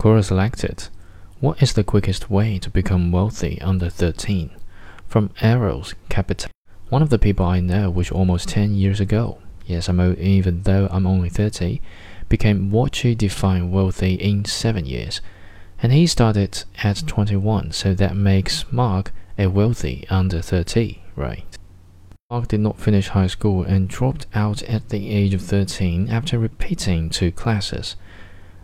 Quora selected, What is the quickest way to become wealthy under 13? From Eros Campitelli. One of the people I know, which almost 10 years ago, yes, I'm old even though I'm only 30, became what you define wealthy in 7 years. And he started at 21, so that makes Mark a wealthy under 30, right? Mark did not finish high school and dropped out at the age of 13 after repeating two classes.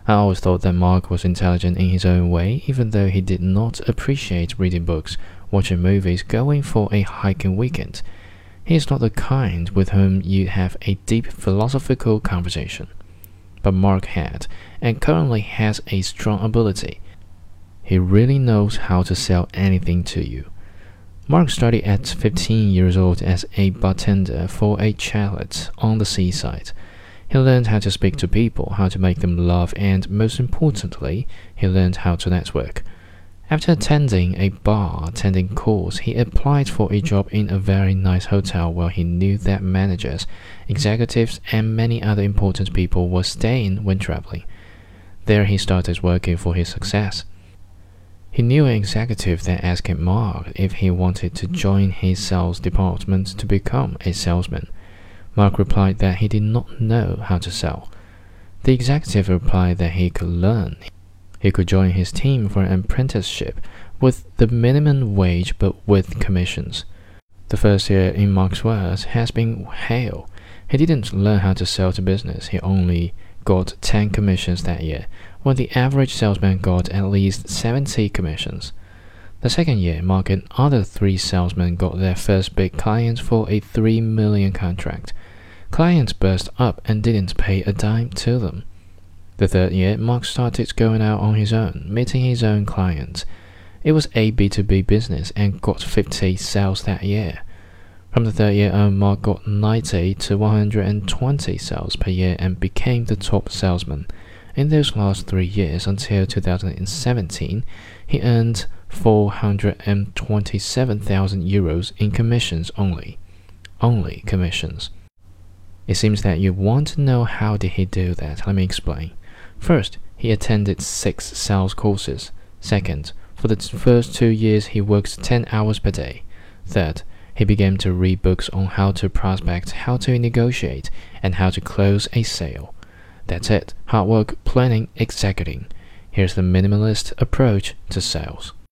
I always thought that Mark was intelligent in his own way, even though he did not appreciate reading books, watching movies, going for a hiking weekend. He is not the kind with whom you have a deep philosophical conversation. But Mark had, and currently has, a strong ability. He really knows how to sell anything to you. Mark started at 15 years old as a bartender for a chalet on the seaside. He learned how to speak to people, how to make them laugh, and most importantly, he learned how to network. After attending a bar attending course, he applied for a job in a very nice hotel where he knew that managers, executives, and many other important people were staying when traveling. There he started working for his success. He knew an executive that asked Mark if he wanted to join his sales department to become a salesman. Mark replied that he did not know how to sell. The executive replied that he could learn. He could join his team for an apprenticeship with the minimum wage but with commissions. The first year in Mark's words has been hell. He didn't learn how to sell to business. He only got 10 commissions that year, when the average salesman got at least 70 commissions. The second year, Mark and other three salesmen got their first big clients for a 3 million contract. Clients burst up and didn't pay a dime to them. The third year, Mark started going out on his own, meeting his own clients. It was a B2B business and got 50 sales that year. From the third year on, Mark got 90 to 120 sales per year and became the top salesman. In those last three years until 2017, he earned 427,000 euros in commissions only. Only commissions. It seems that you want to know how did he do that. Let me explain. First, he attended six sales courses. Second, for the first two years he worked 10 hours per day. Third, he began to read books on how to prospect, how to negotiate, and how to close a sale. That's it. Hard work, planning, executing. Here's the minimalist approach to sales.